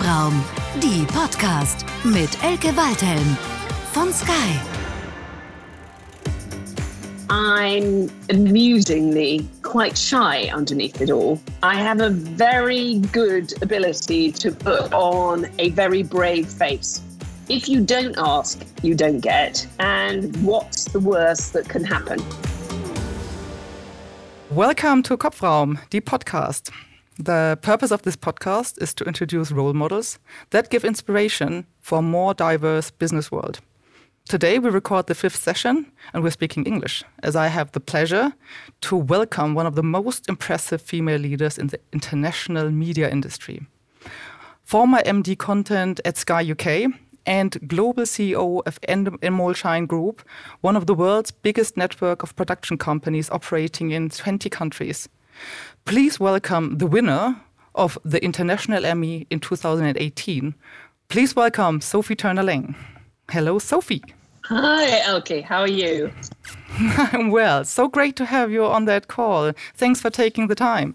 Kopfraum, die Podcast mit Elke Waldhelm von Sky. I'm amusingly quite shy underneath it all. I have a very good ability to put on a very brave face. If you don't ask, you don't get. And what's the worst that can happen? Welcome to Kopfraum, the podcast. The purpose of this podcast is to introduce role models that give inspiration for a more diverse business world. Today we record the fifth session and we're speaking English, as I have the pleasure to welcome one of the most impressive female leaders in the international media industry. Former MD content at Sky UK and global CEO of Endemol Shine Group, one of the world's biggest network of production companies operating in 20 countries. Please welcome the winner of the International Emmy in 2018. Please welcome Sophie Turner Laing. Hello, Sophie. Hi, Elke. How are you? I'm well. So great to have you on that call. Thanks for taking the time.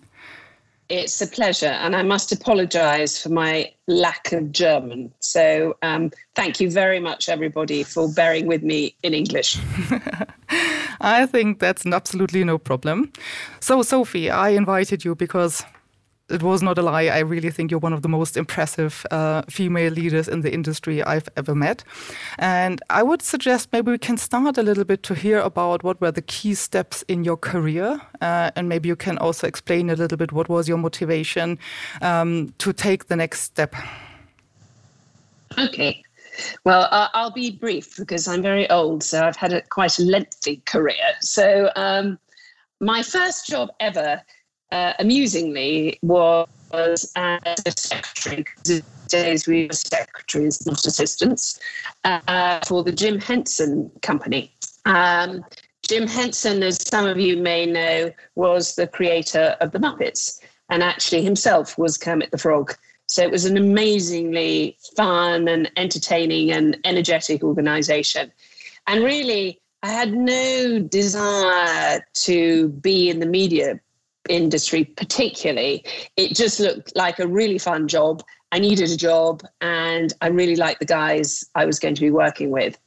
It's a pleasure, and I must apologize for my lack of German. So, um, thank you very much, everybody, for bearing with me in English. I think that's absolutely no problem. So, Sophie, I invited you because it was not a lie. I really think you're one of the most impressive uh, female leaders in the industry I've ever met. And I would suggest maybe we can start a little bit to hear about what were the key steps in your career. Uh, and maybe you can also explain a little bit what was your motivation um, to take the next step. Okay. Well, uh, I'll be brief because I'm very old, so I've had a quite a lengthy career. So, um, my first job ever uh, amusingly, was as a secretary, because days we were secretaries, not assistants, uh, for the Jim Henson Company. Um, Jim Henson, as some of you may know, was the creator of the Muppets and actually himself was Kermit the Frog. So it was an amazingly fun and entertaining and energetic organization. And really, I had no desire to be in the media industry particularly it just looked like a really fun job i needed a job and i really liked the guys i was going to be working with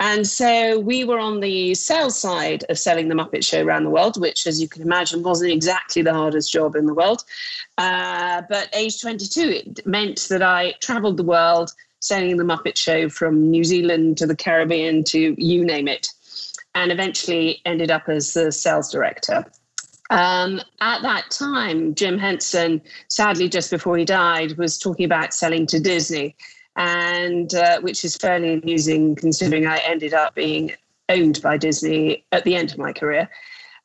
and so we were on the sales side of selling the Muppet Show around the world, which, as you can imagine, wasn't exactly the hardest job in the world. Uh, but age 22, it meant that I traveled the world selling the Muppet Show from New Zealand to the Caribbean to you name it, and eventually ended up as the sales director. Um, at that time, Jim Henson, sadly, just before he died, was talking about selling to Disney, and uh, which is fairly amusing considering I ended up being owned by Disney at the end of my career.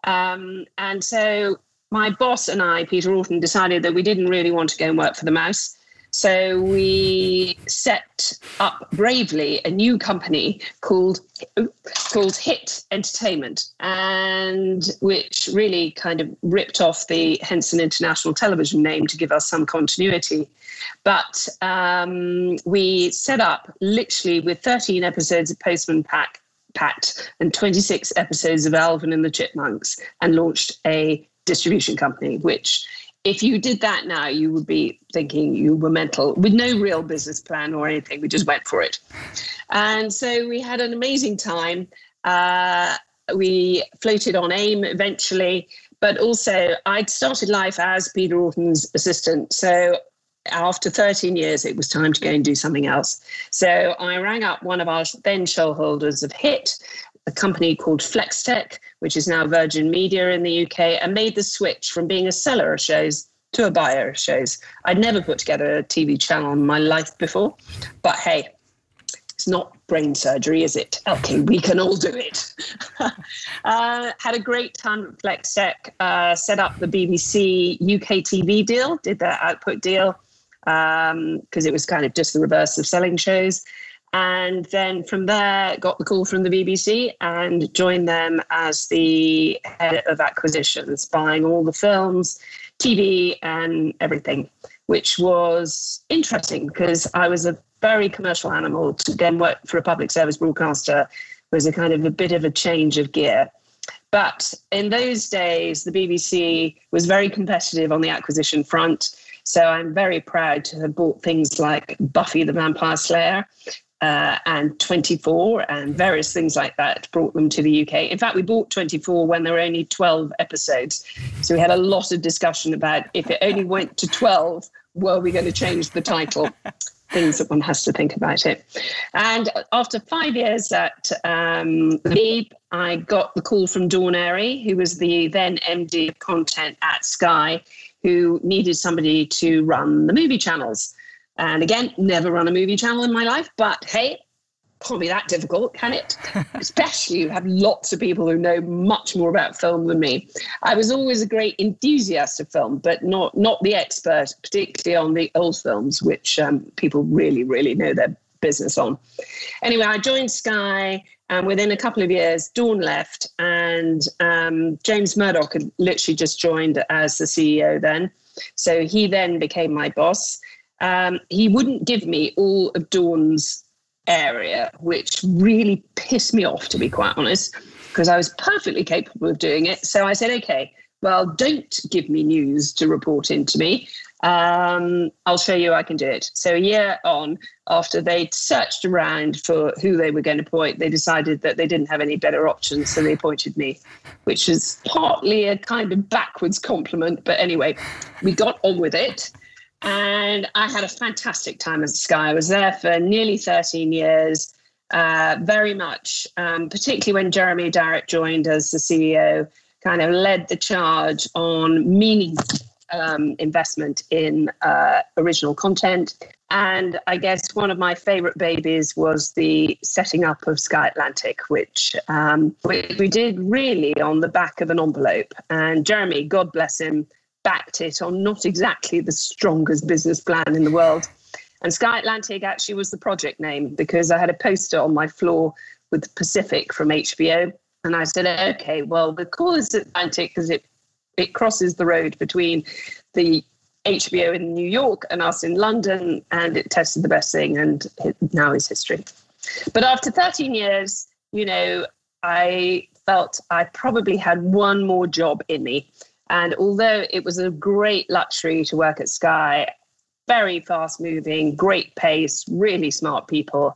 Um, and so my boss and I, Peter Orton, decided that we didn't really want to go and work for the mouse. So we set up bravely a new company called called Hit Entertainment, and which really kind of ripped off the Henson International Television name to give us some continuity. But um, we set up literally with 13 episodes of Postman Pack Pat and 26 episodes of Alvin and the Chipmunks, and launched a distribution company, which if you did that now, you would be thinking you were mental with no real business plan or anything. We just went for it. And so we had an amazing time. Uh, we floated on AIM eventually, but also I'd started life as Peter Orton's assistant. So after 13 years, it was time to go and do something else. So I rang up one of our then shareholders of HIT a company called Flextech, which is now Virgin Media in the UK, and made the switch from being a seller of shows to a buyer of shows. I'd never put together a TV channel in my life before, but hey, it's not brain surgery, is it? Okay, we can all do it. uh, had a great time at Flextech, uh, set up the BBC UK TV deal, did that output deal because um, it was kind of just the reverse of selling shows. And then from there, got the call from the BBC and joined them as the head of acquisitions, buying all the films, TV, and everything, which was interesting because I was a very commercial animal. To then work for a public service broadcaster was a kind of a bit of a change of gear. But in those days, the BBC was very competitive on the acquisition front. So I'm very proud to have bought things like Buffy the Vampire Slayer uh, and 24 and various things like that, brought them to the UK. In fact, we bought 24 when there were only 12 episodes. So we had a lot of discussion about if it only went to 12, were we going to change the title? things that one has to think about it. And after five years at um, I got the call from Dawn Airey, who was the then MD of content at Sky, who needed somebody to run the movie channels. And again, never run a movie channel in my life, but hey, can't be that difficult, can it? Especially you have lots of people who know much more about film than me. I was always a great enthusiast of film, but not not the expert, particularly on the old films, which um, people really, really know their business on. Anyway, I joined Sky, and within a couple of years, Dawn left, and um, James Murdoch had literally just joined as the CEO then. So he then became my boss. Um, he wouldn't give me all of Dawn's area, which really pissed me off, to be quite honest, because I was perfectly capable of doing it. So I said, okay, well, don't give me news to report into me. Um, I'll show you I can do it. So a year on, after they'd searched around for who they were going to appoint, they decided that they didn't have any better options, so they appointed me, which is partly a kind of backwards compliment. But anyway, we got on with it. And I had a fantastic time at Sky. I was there for nearly 13 years, uh, very much, um, particularly when Jeremy Darroch joined as the CEO, kind of led the charge on meaningful um, investment in uh, original content. And I guess one of my favorite babies was the setting up of Sky Atlantic, which um, we, we did really on the back of an envelope. And Jeremy, God bless him, backed it on not exactly the strongest business plan in the world. And Sky Atlantic actually was the project name because I had a poster on my floor with Pacific from HBO. And I said, okay, well, we'll call this Atlantic because it, it crosses the road between the HBO in New York and us in London, and it tested the best thing, and it now is history. But after 13 years, you know, I felt I probably had one more job in me. And although it was a great luxury to work at Sky, very fast moving, great pace, really smart people,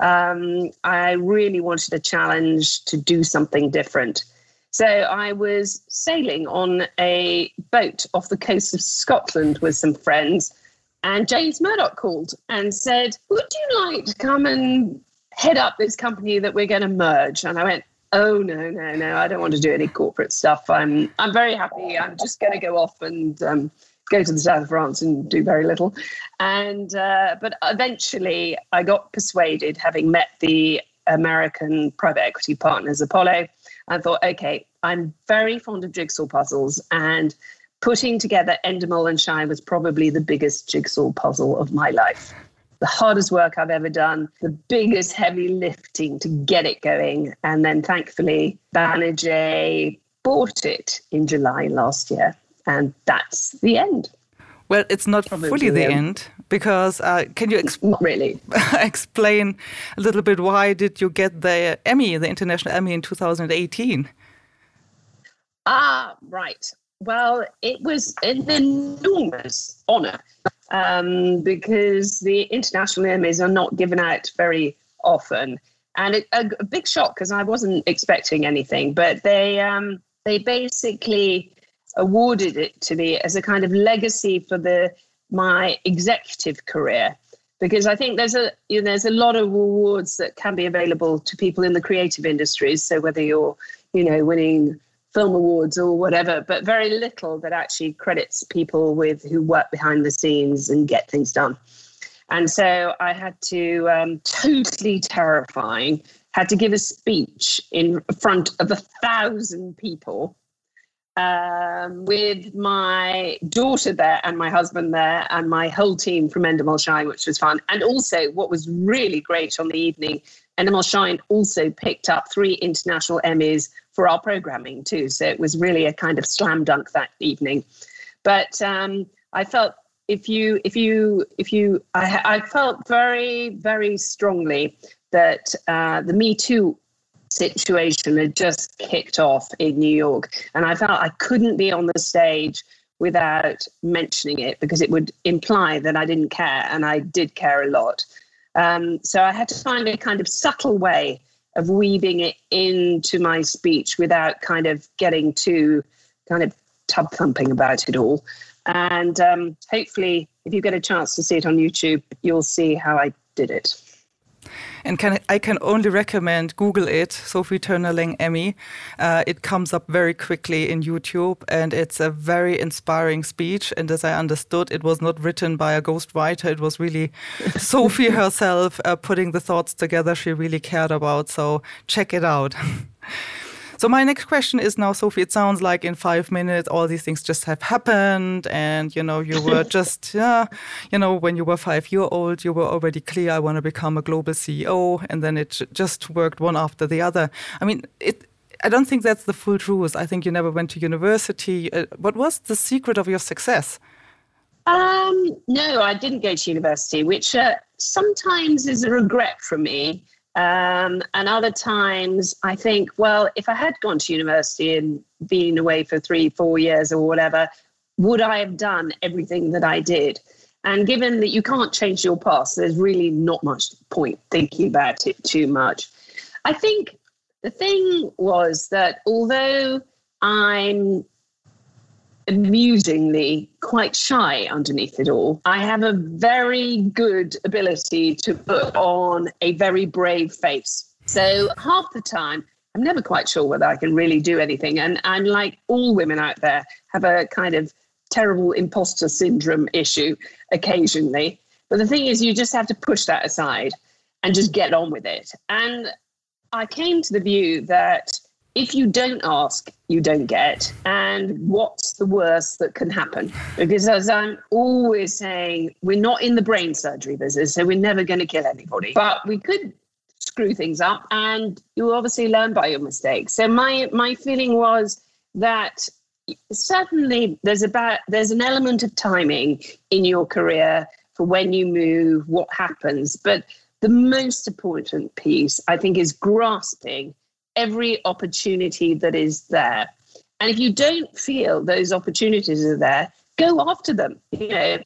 um, I really wanted a challenge to do something different. So I was sailing on a boat off the coast of Scotland with some friends, and James Murdoch called and said, Would you like to come and head up this company that we're going to merge? And I went, Oh no, no, no! I don't want to do any corporate stuff. I'm I'm very happy. I'm just going to go off and um, go to the south of France and do very little. And uh, but eventually, I got persuaded, having met the American private equity partners Apollo. I thought, okay, I'm very fond of jigsaw puzzles, and putting together Endemol and Shine was probably the biggest jigsaw puzzle of my life the hardest work I've ever done, the biggest heavy lifting to get it going. And then thankfully, Banijay bought it in July last year. And that's the end. Well, it's not Probably fully the end because uh, can you not really explain a little bit why did you get the Emmy, the International Emmy in 2018? Ah, right. Well, it was an enormous honour um, because the international Emmys are not given out very often, and it, a, a, big shock because I wasn't expecting anything. But they um, they basically awarded it to me as a kind of legacy for the my executive career because I think there's a you know, there's a lot of awards that can be available to people in the creative industries. So whether you're you know winning film awards or whatever, but very little that actually credits people with who work behind the scenes and get things done. And so I had to um, totally terrifying, had to give a speech in front of a thousand people um, with my daughter there and my husband there and my whole team from Endemol Shine, which was fun. And also, what was really great on the evening, Endemol Shine also picked up three international Emmys for our programming too. So it was really a kind of slam dunk that evening. But um, I felt if you if you if you I, I felt very very strongly that uh, the Me Too situation had just kicked off in New York, and I felt I couldn't be on the stage without mentioning it because it would imply that I didn't care, and I did care a lot. Um, so I had to find a kind of subtle way of weaving it into my speech without kind of getting too kind of tub thumping about it all. And um, hopefully, if you get a chance to see it on YouTube, you'll see how I did it. And can I can only recommend Google it, Sophie Turner-Laing Emmy. Uh, it comes up very quickly in YouTube, and it's a very inspiring speech. And as I understood, it was not written by a ghostwriter. It was really Sophie herself uh, putting the thoughts together she really cared about. So check it out. So my next question is now, Sophie. It sounds like in five minutes all these things just have happened, and you know you were just yeah, you know when you were five year old, you were already clear I want to become a global CEO, and then it just worked one after the other. I mean it. I don't think that's the full truth. I think you never went to university. Uh, what was the secret of your success? Um, no, I didn't go to university, which uh, sometimes is a regret for me um, and other times I think, well, if I had gone to university and been away for three, four years or whatever, would I have done everything that I did? And given that you can't change your past, there's really not much point thinking about it too much. I think the thing was that although I'm amusingly quite shy underneath it all. I have a very good ability to put on a very brave face. So half the time, I'm never quite sure whether I can really do anything. And I'm like all women out there, have a kind of terrible imposter syndrome issue occasionally. But the thing is, you just have to push that aside and just get on with it. And I came to the view that if you don't ask, you don't get. And what's the worst that can happen? Because as I'm always saying, we're not in the brain surgery business, so we're never going to kill anybody. But we could screw things up, and you obviously learn by your mistakes. So my my feeling was that certainly there's about there's an element of timing in your career for when you move, what happens, but the most important piece, I think, is grasping every opportunity that is there. And if you don't feel those opportunities are there, go after them. You know,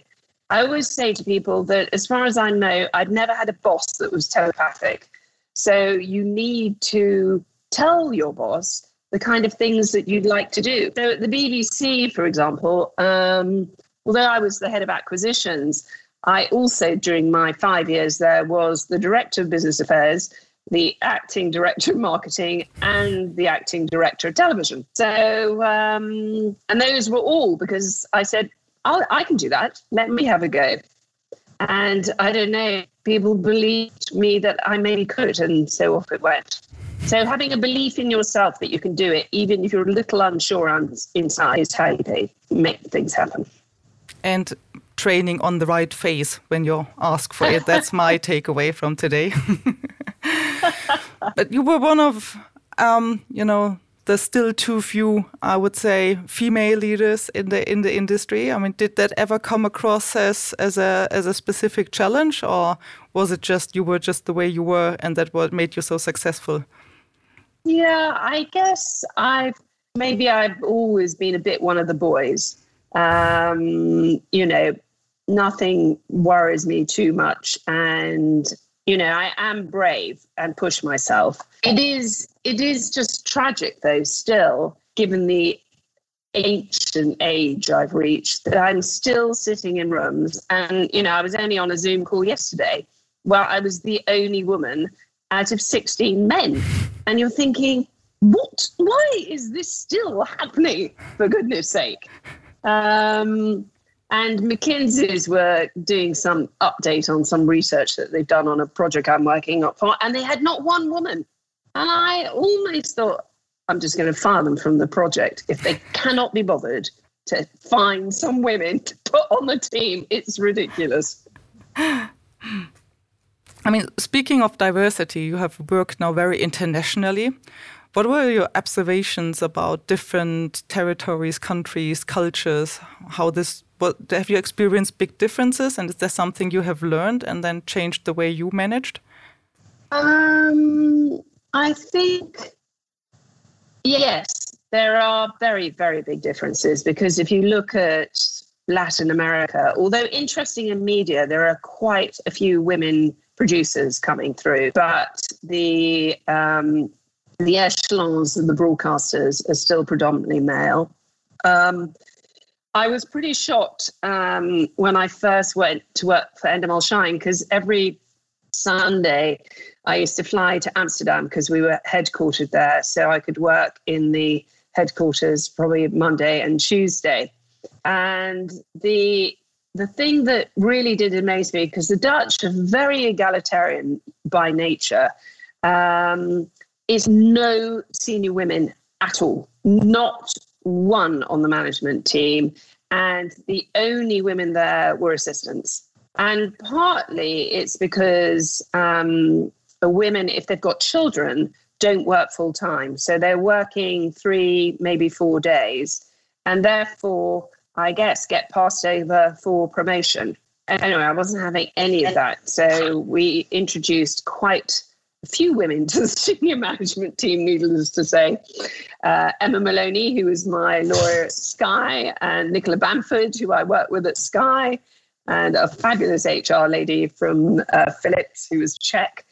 I always say to people that as far as I know, I've never had a boss that was telepathic. So you need to tell your boss the kind of things that you'd like to do. So at the BBC, for example, um, although I was the head of acquisitions, I also, during my five years there, was the director of business affairs the acting director of marketing and the acting director of television. So, um, and those were all because I said, i can do that. Let me have a go. And I don't know, people believed me that I maybe could, and so off it went. So, having a belief in yourself that you can do it, even if you're a little unsure on inside, is how you make things happen. And training on the right face when you ask for it. That's my takeaway from today. but you were one of, um, you know, the still too few, I would say, female leaders in the in the industry. I mean, did that ever come across as as a as a specific challenge, or was it just you were just the way you were, and that what made you so successful? Yeah, I guess I've maybe I've always been a bit one of the boys. Um, you know, nothing worries me too much, and you know i am brave and push myself. It is it is just tragic though still given the ancient age i've reached that i'm still sitting in rooms. And you know i was only on a zoom call yesterday. Where i was the only woman out of 16 men. And you're thinking what why is this still happening? For goodness sake. Um and McKinsey's were doing some update on some research that they've done on a project I'm working on, and they had not one woman. And I almost thought, I'm just going to fire them from the project if they cannot be bothered to find some women to put on the team. It's ridiculous. I mean, speaking of diversity, you have worked now very internationally. What were your observations about different territories, countries, cultures? How this have you experienced big differences and is there something you have learned and then changed the way you managed um i think yes there are very, very big differences because if you look at Latin America, although interesting in media, there are quite a few women producers coming through, but the um, the echelons of the broadcasters are still predominantly male. Um, I was pretty shocked um, when I first went to work for Endemol Shine because every Sunday I used to fly to Amsterdam because we were headquartered there, so I could work in the headquarters probably Monday and Tuesday. And the the thing that really did amaze me because the Dutch are very egalitarian by nature. Um, is no senior women at all, not one on the management team. And the only women there were assistants. And partly it's because um, the women, if they've got children, don't work full time. So they're working three, maybe four days. And therefore, I guess, get passed over for promotion. Anyway, I wasn't having any of that. So we introduced quite few women to the senior management team, needless to say. Uh, Emma Maloney, who is my lawyer at Sky, and Nicola Bamford, who I work with at Sky, and a fabulous HR lady from uh, Philips, who was Czech.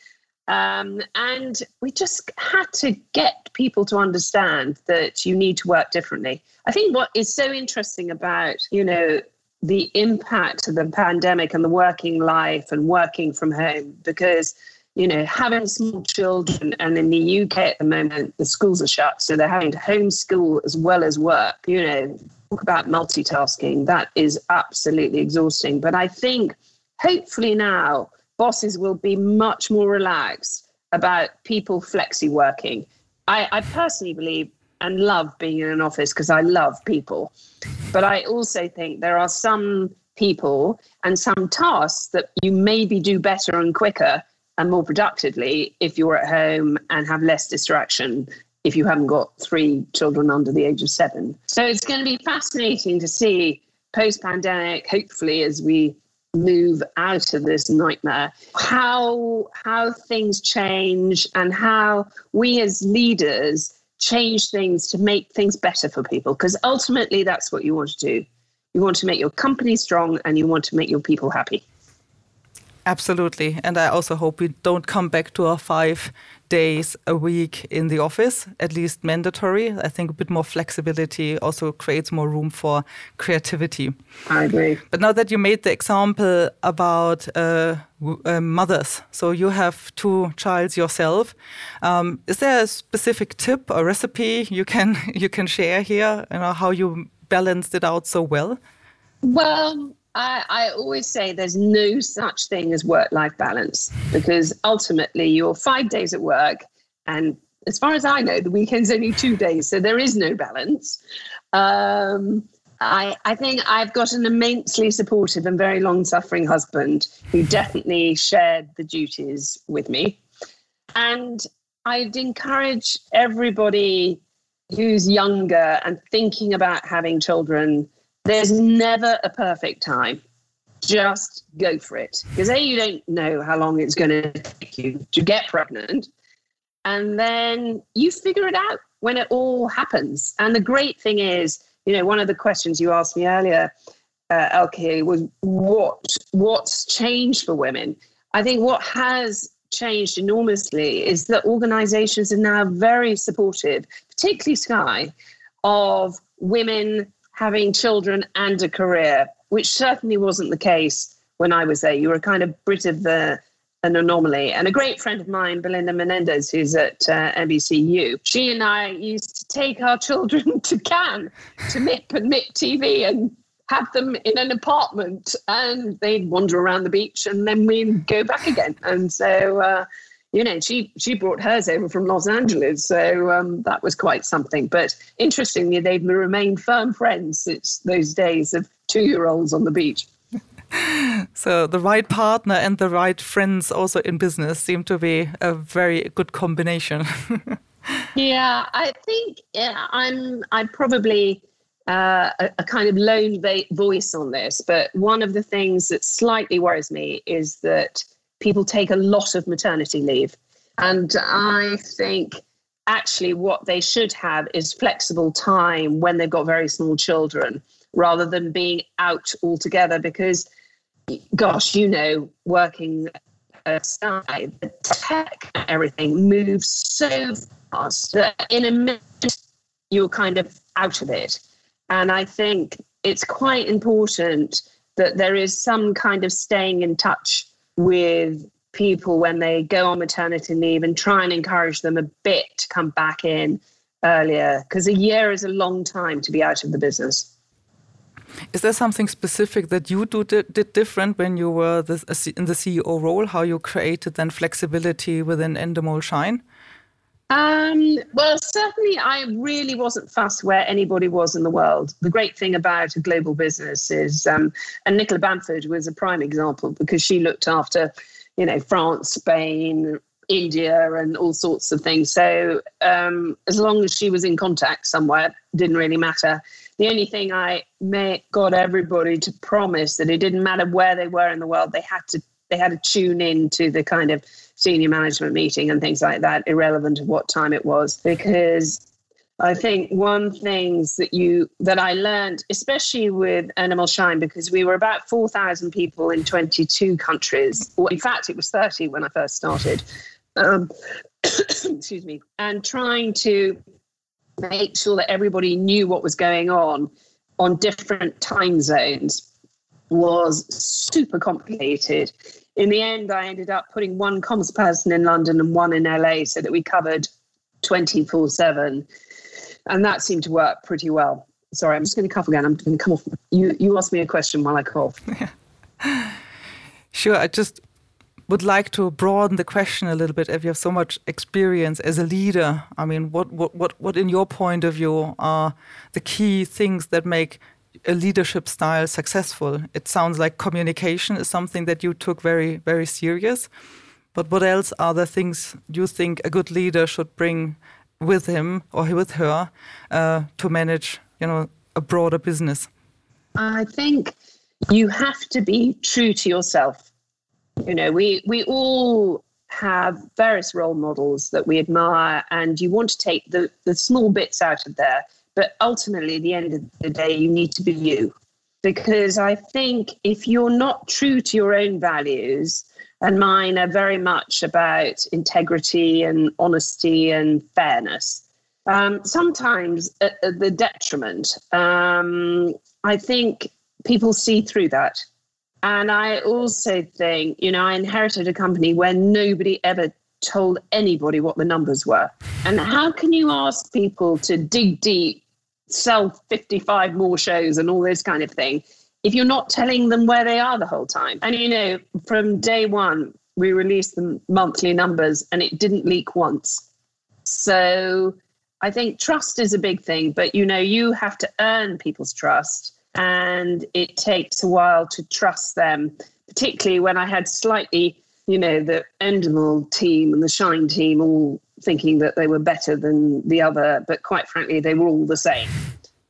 Um, and we just had to get people to understand that you need to work differently. I think what is so interesting about, you know, the impact of the pandemic and the working life and working from home, because you know, having small children, and in the UK at the moment, the schools are shut, so they're having to homeschool as well as work. You know, talk about multitasking. That is absolutely exhausting. But I think hopefully now bosses will be much more relaxed about people flexi working. I, I personally believe and love being in an office because I love people. But I also think there are some people and some tasks that you maybe do better and quicker and more productively if you're at home and have less distraction if you haven't got three children under the age of seven. So it's going to be fascinating to see post pandemic, hopefully, as we move out of this nightmare how how things change and how we as leaders change things to make things better for people. Because ultimately that's what you want to do. You want to make your company strong and you want to make your people happy Absolutely. And I also hope we don't come back to our five days a week in the office, at least mandatory. I think a bit more flexibility also creates more room for creativity. I agree. But now that you made the example about uh, uh, mothers, so you have two childs yourself, um, is there a specific tip or recipe you can you can share here? You know how you balanced it out so well. Well, I, I, always say there's no such thing as work life balance because ultimately you're five days at work. And as far as I know, the weekend's only two days. So there is no balance. Um, I, I think I've got an immensely supportive and very long suffering husband who definitely shared the duties with me. And I'd encourage everybody who's younger and thinking about having children there's never a perfect time. Just go for it. Because A, you don't know how long it's going to take you to get pregnant. And then you figure it out when it all happens. And the great thing is, you know, one of the questions you asked me earlier, uh, Elke, was what what's changed for women? I think what has changed enormously is that organizations are now very supportive, particularly Sky, of women having children and a career, which certainly wasn't the case when I was there. You were kind of Brit of the an anomaly. And a great friend of mine, Belinda Menendez, who's at uh, NBCU, she and I used to take our children to Cannes to MIP and MIP TV and have them in an apartment and they'd wander around the beach and then we'd go back again. And so, uh, you know, she she brought hers over from Los Angeles, so um, that was quite something. But interestingly, they've remained firm friends since those days of two-year-olds on the beach. so the right partner and the right friends also in business seem to be a very good combination. yeah, I think yeah, I'm I'm probably uh, a, a, kind of lone voice on this, but one of the things that slightly worries me is that people take a lot of maternity leave. And I think actually what they should have is flexible time when they've got very small children rather than being out altogether because gosh you know working aside the tech everything moves so fast that in a minute you're kind of out of it and i think it's quite important that there is some kind of staying in touch with people when they go on maternity leave and try and encourage them a bit to come back in earlier because a year is a long time to be out of the business. Is there something specific that you do did different when you were in the CEO role? How you created then flexibility within Endemol Shine? Um, well, certainly, I really wasn't fussed where anybody was in the world. The great thing about a global business is, um, and Nicola Bamford was a prime example because she looked after, you know, France, Spain, India, and all sorts of things. So um, as long as she was in contact somewhere, didn't really matter. The only thing I may, got everybody to promise that it didn't matter where they were in the world, they had to they had to tune in to the kind of senior management meeting and things like that, irrelevant of what time it was, because I think one things that you that I learned, especially with Endemol Shine, because we were about four thousand people in twenty two countries. In fact, it was thirty when I first started. Um, excuse me, and trying to make sure that everybody knew what was going on on different time zones was super complicated in the end, I ended up putting one comms person in London and one in LA so that we covered 24 7. And that seemed to work pretty well. Sorry, I'm just going to cough again. I'm going to come off. You, you asked me a question while I cough. Sure. I just would like to broaden the question a little bit. If you have so much experience as a leader, I mean, what, what, what, what in your point of view are the key things that make a leadership style successful? It sounds like communication is something that you took very, very serious. But what else are the things you think a good leader should bring with him or with her uh, to manage, you know, a broader business? I think you have to be true to yourself. You know, we we all have various role models that we admire, and you want to take the the small bits out of there but ultimately, at the end of the day, you need to be you. Because I think if you're not true to your own values, and mine are very much about integrity and honesty and fairness, um, sometimes at, at, the detriment, um, I think people see through that. And I also think, you know, I inherited a company where nobody ever told anybody what the numbers were. And how can you ask people to dig deep sell 55 more shows and all this kind of thing if you're not telling them where they are the whole time. And you know, from day one, we released the monthly numbers and it didn't leak once. So I think trust is a big thing, but you know, you have to earn people's trust and it takes a while to trust them, particularly when I had slightly, you know, the Endemol team and the Shine team all thinking that they were better than the other, but quite frankly, they were all the same.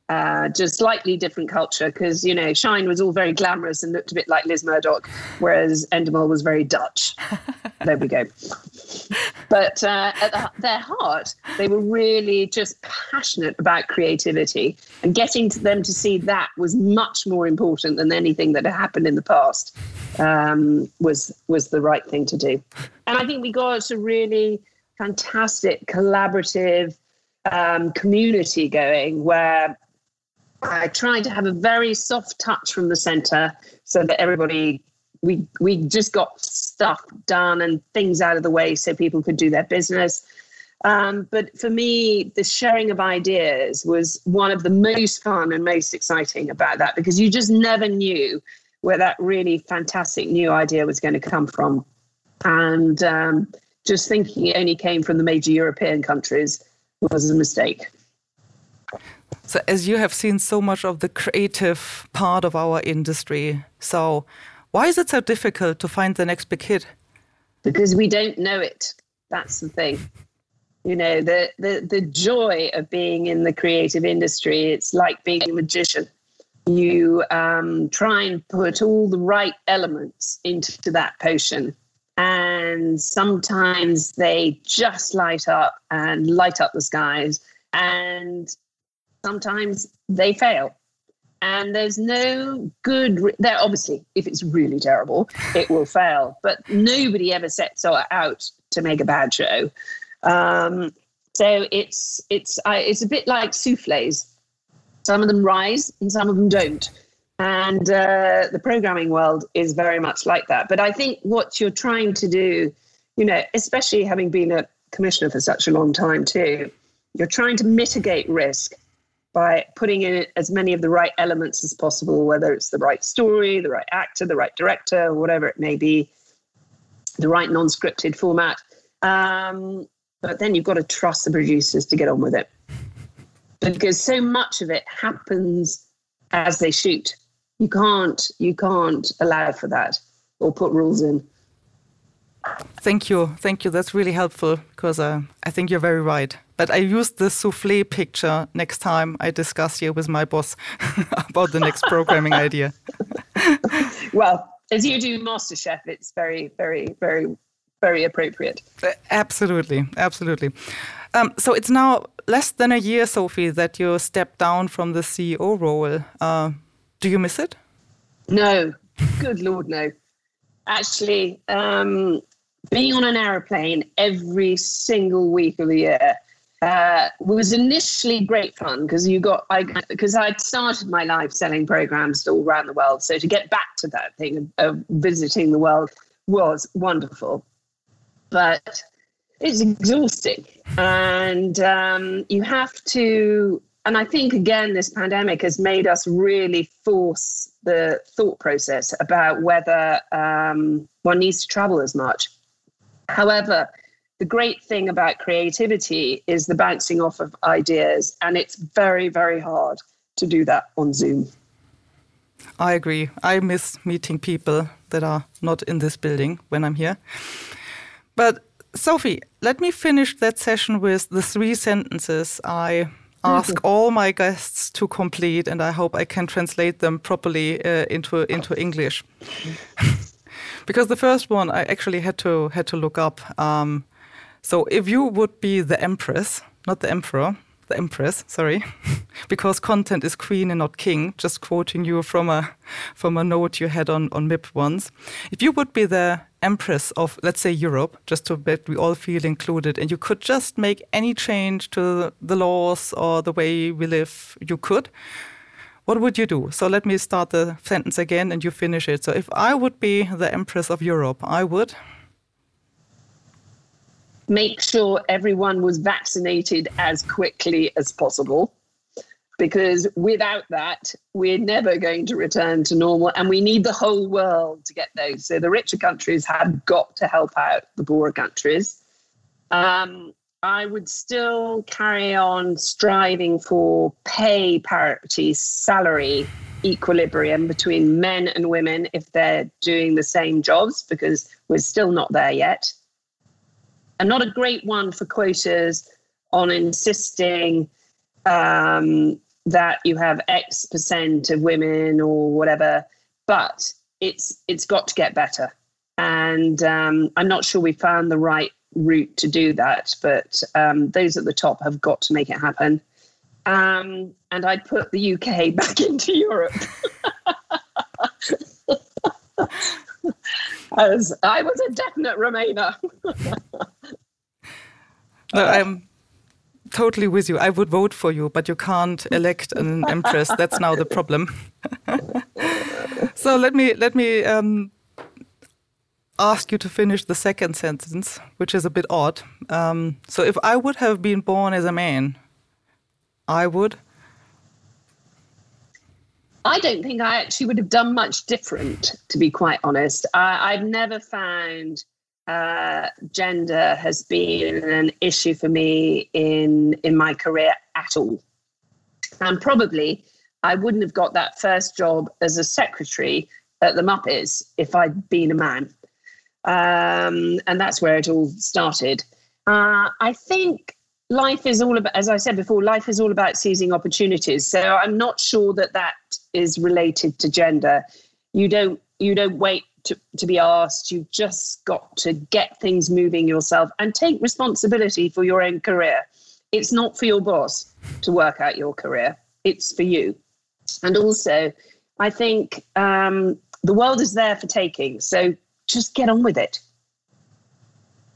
Uh, just slightly different culture because you know Shine was all very glamorous and looked a bit like Liz Murdoch, whereas Endemol was very Dutch. there we go. But uh, at the, their heart, they were really just passionate about creativity, and getting to them to see that was much more important than anything that had happened in the past. Um, was was the right thing to do, and I think we got a really fantastic collaborative um, community going where I tried to have a very soft touch from the center so that everybody we we just got stuff done and things out of the way so people could do their business. Um, but for me, the sharing of ideas was one of the most fun and most exciting about that because you just never knew where that really fantastic new idea was going to come from. And um, just thinking it only came from the major European countries was a mistake. So, as you have seen so much of the creative part of our industry, so why is it so difficult to find the next big hit? Because we don't know it. That's the thing. You know, the, the, the joy of being in the creative industry, it's like being a magician. You um, try and put all the right elements into that potion and sometimes they just light up and light up the skies, and sometimes they fail. And there's no good. Re- there, obviously, if it's really terrible, it will fail. But nobody ever sets out to make a bad show. Um, so it's it's uh, it's a bit like souffles. Some of them rise and some of them don't. And uh, the programming world is very much like that. But I think what you're trying to do, you know, especially having been a commissioner for such a long time too, you're trying to mitigate risk by putting in as many of the right elements as possible, whether it's the right story, the right actor, the right director, whatever it may be, the right non scripted format. Um, but then you've got to trust the producers to get on with it because so much of it happens as they shoot. You can't you can't allow for that or put rules in. Thank you, thank you. That's really helpful because uh, I think you're very right. But I used the souffle picture next time I discuss here with my boss about the next programming idea. well, as you do MasterChef, it's very, very, very very appropriate. Absolutely, absolutely. Um, so it's now less than a year, Sophie, that you stepped down from the CEO role. Uh, do you miss it? No, good lord, no. Actually, um, being on an aeroplane every single week of the year uh, was initially great fun because you got I because I'd started my life selling programs all around the world. So to get back to that thing of, of visiting the world was wonderful but it's exhausting. And um, you have to, and I think again, this pandemic has made us really force the thought process about whether um, one needs to travel as much. However, the great thing about creativity is the bouncing off of ideas, and it's very, very hard to do that on Zoom. I agree. I miss meeting people that are not in this building when I'm here. But Sophie, let me finish that session with the three sentences I ask mm-hmm. all my guests to complete, and I hope I can translate them properly uh, into into English. because the first one I actually had to had to look up. Um, so if you would be the empress, not the emperor, the empress, sorry, because content is queen and not king. Just quoting you from a from a note you had on on MIP once. If you would be the empress of let's say Europe, just to bet we all feel included, and you could just make any change to the laws or the way we live, you could. What would you do? So let me start the sentence again and you finish it. So if I would be the empress of Europe, I would make sure everyone was vaccinated as quickly as possible. Because without that, we're never going to return to normal. And we need the whole world to get those. So the richer countries have got to help out the poorer countries. Um, I would still carry on striving for pay parity, salary equilibrium between men and women if they're doing the same jobs, because we're still not there yet and not a great one for quotas on insisting um, that you have X percent of women or whatever, but it's it's got to get better. And um, I'm not sure we found the right route to do that, but um, those at the top have got to make it happen. Um, and I'd put the UK back into Europe. As I was a definite Remainer. no, I'm totally with you. I would vote for you, but you can't elect an empress. That's now the problem. so let me let me um, ask you to finish the second sentence, which is a bit odd. Um, so if I would have been born as a man, I would. I don't think I actually would have done much different, to be quite honest. I, have never found uh, gender has been an issue for me in in my career at all, and probably I wouldn't have got that first job as a secretary at the Muppets if I'd been a man, um, and that's where it all started. Uh, I think life is all about, as I said before, life is all about seizing opportunities. So I'm not sure that that is related to gender. You don't you don't wait to, to be asked. You've just got to get things moving yourself and take responsibility for your own career. It's not for your boss to work out your career, it's for you. And also, I think um, the world is there for taking. So just get on with it.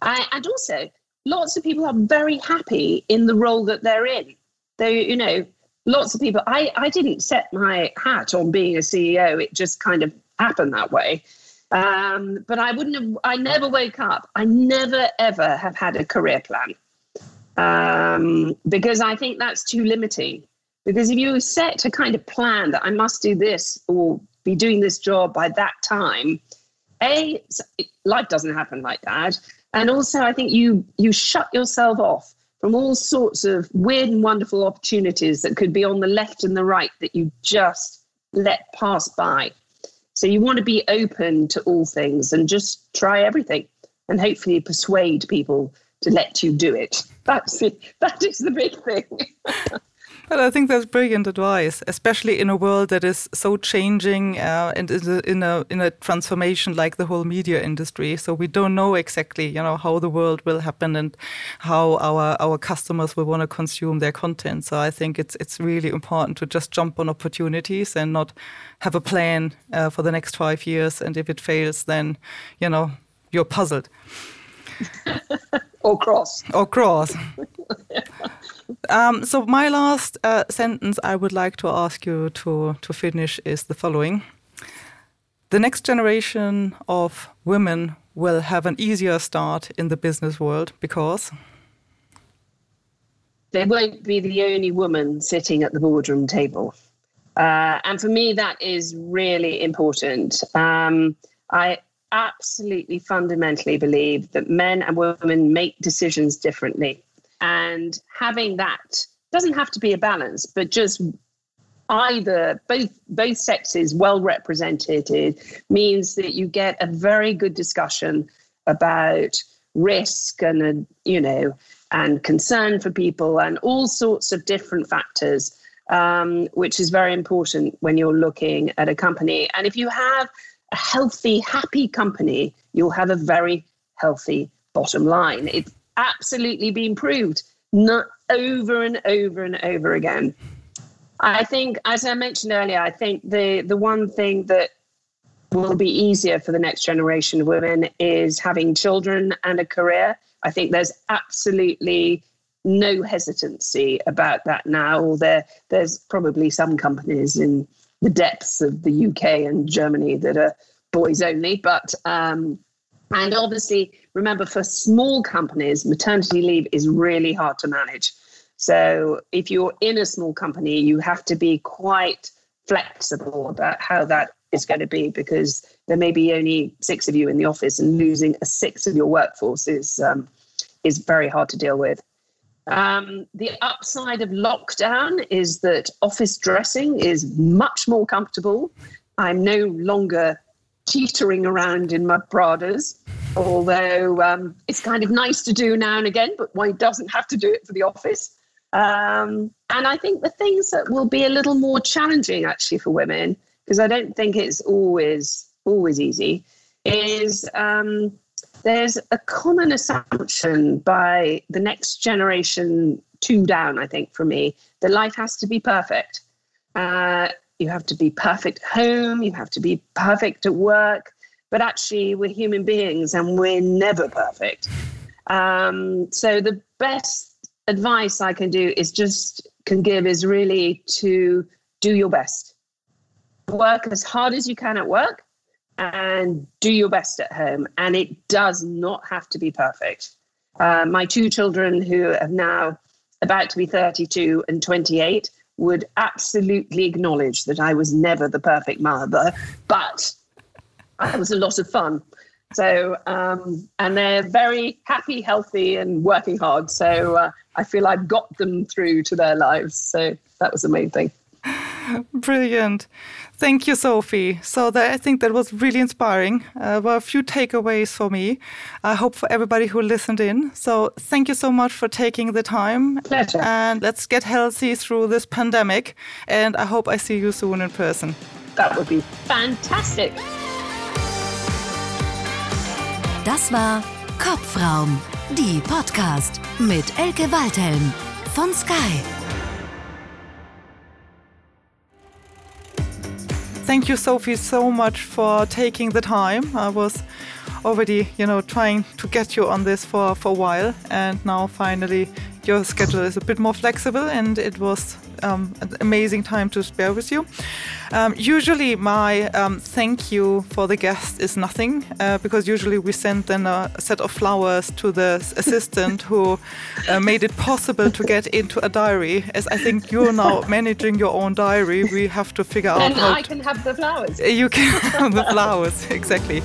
I, and also, lots of people are very happy in the role that they're in. They, you know, lots of people. I, I didn't set my hat on being a CEO. It just kind of happened that way. Um, but I wouldn't have. I never woke up. I never ever have had a career plan um, because I think that's too limiting. Because if you set a kind of plan that I must do this or be doing this job by that time, a life doesn't happen like that, and also I think you you shut yourself off from all sorts of weird and wonderful opportunities that could be on the left and the right that you just let pass by. So you want to be open to all things and just try everything and hopefully persuade people to let you do it. That's it. That is the big thing. But I think that's brilliant advice, especially in a world that is so changing uh, and is in a in a transformation like the whole media industry. So we don't know exactly, you know, how the world will happen and how our our customers will want to consume their content. So I think it's it's really important to just jump on opportunities and not have a plan uh, for the next five years. And if it fails, then you know you're puzzled. or cross. Or cross. Um, so my last uh, sentence I would like to ask you to to finish is the following: The next generation of women will have an easier start in the business world because they won't be the only woman sitting at the boardroom table. Uh, and for me, that is really important. Um, I absolutely fundamentally believe that men and women make decisions differently. And having that doesn't have to be a balance, but just either both both sexes well represented means that you get a very good discussion about risk and uh, you know and concern for people and all sorts of different factors um, which is very important when you're looking at a company. And if you have a healthy happy company you'll have a very healthy bottom line. It's absolutely been proved not over and over and over again. I think, as I mentioned earlier, I think the the one thing that will be easier for the next generation of women is having children and a career. I think there's absolutely no hesitancy about that now. There, there's probably some companies in the depths of the UK and Germany that are boys only, but um, and obviously, remember for small companies, maternity leave is really hard to manage. So if you're in a small company, you have to be quite flexible about how that is going to be because there may be only six of you in the office and losing a sixth of your workforce is um, is very hard to deal with. Um, the upside of lockdown is that office dressing is much more comfortable. I'm no longer teetering around in my Pradas, although um, it's kind of nice to do now and again, but one doesn't have to do it for the office. Um, and I think the things that will be a little more challenging actually for women, because I don't think it's always always easy, is um, there's a common assumption by the next generation two down, I think, for me, that life has to be perfect. Uh, you have to be perfect at home, you have to be perfect at work. But actually, we're human beings and we're never perfect. Um, so the best advice I can do is just can give is really to do your best. Work as hard as you can at work and do your best at home. And it does not have to be perfect. Uh, my two children, who are now about to be 32 and 28, would absolutely acknowledge that I was never the perfect mother, but it was a lot of fun. So, um, and they're very happy, healthy, and working hard. So, uh, I feel I've got them through to their lives. So, that was the main thing. Brilliant. Thank you, Sophie. So that, I think that was really inspiring. Uh, were a few takeaways for me. I hope for everybody who listened in. So thank you so much for taking the time. Pleasure. And let's get healthy through this pandemic. And I hope I see you soon in person. That would be fantastic. Das war Kopfraum, die Podcast mit Elke Waldhelm von Sky. Thank you, Sophie, so much for taking the time. I was already, you know, trying to get you on this for, for a while, and now finally your schedule is a bit more flexible, and it was um, an amazing time to spare with you. Um, usually, my um, thank you for the guest is nothing uh, because usually we send then a set of flowers to the assistant who uh, made it possible to get into a diary. As I think you're now managing your own diary, we have to figure out how I can have the flowers. you can have the flowers exactly.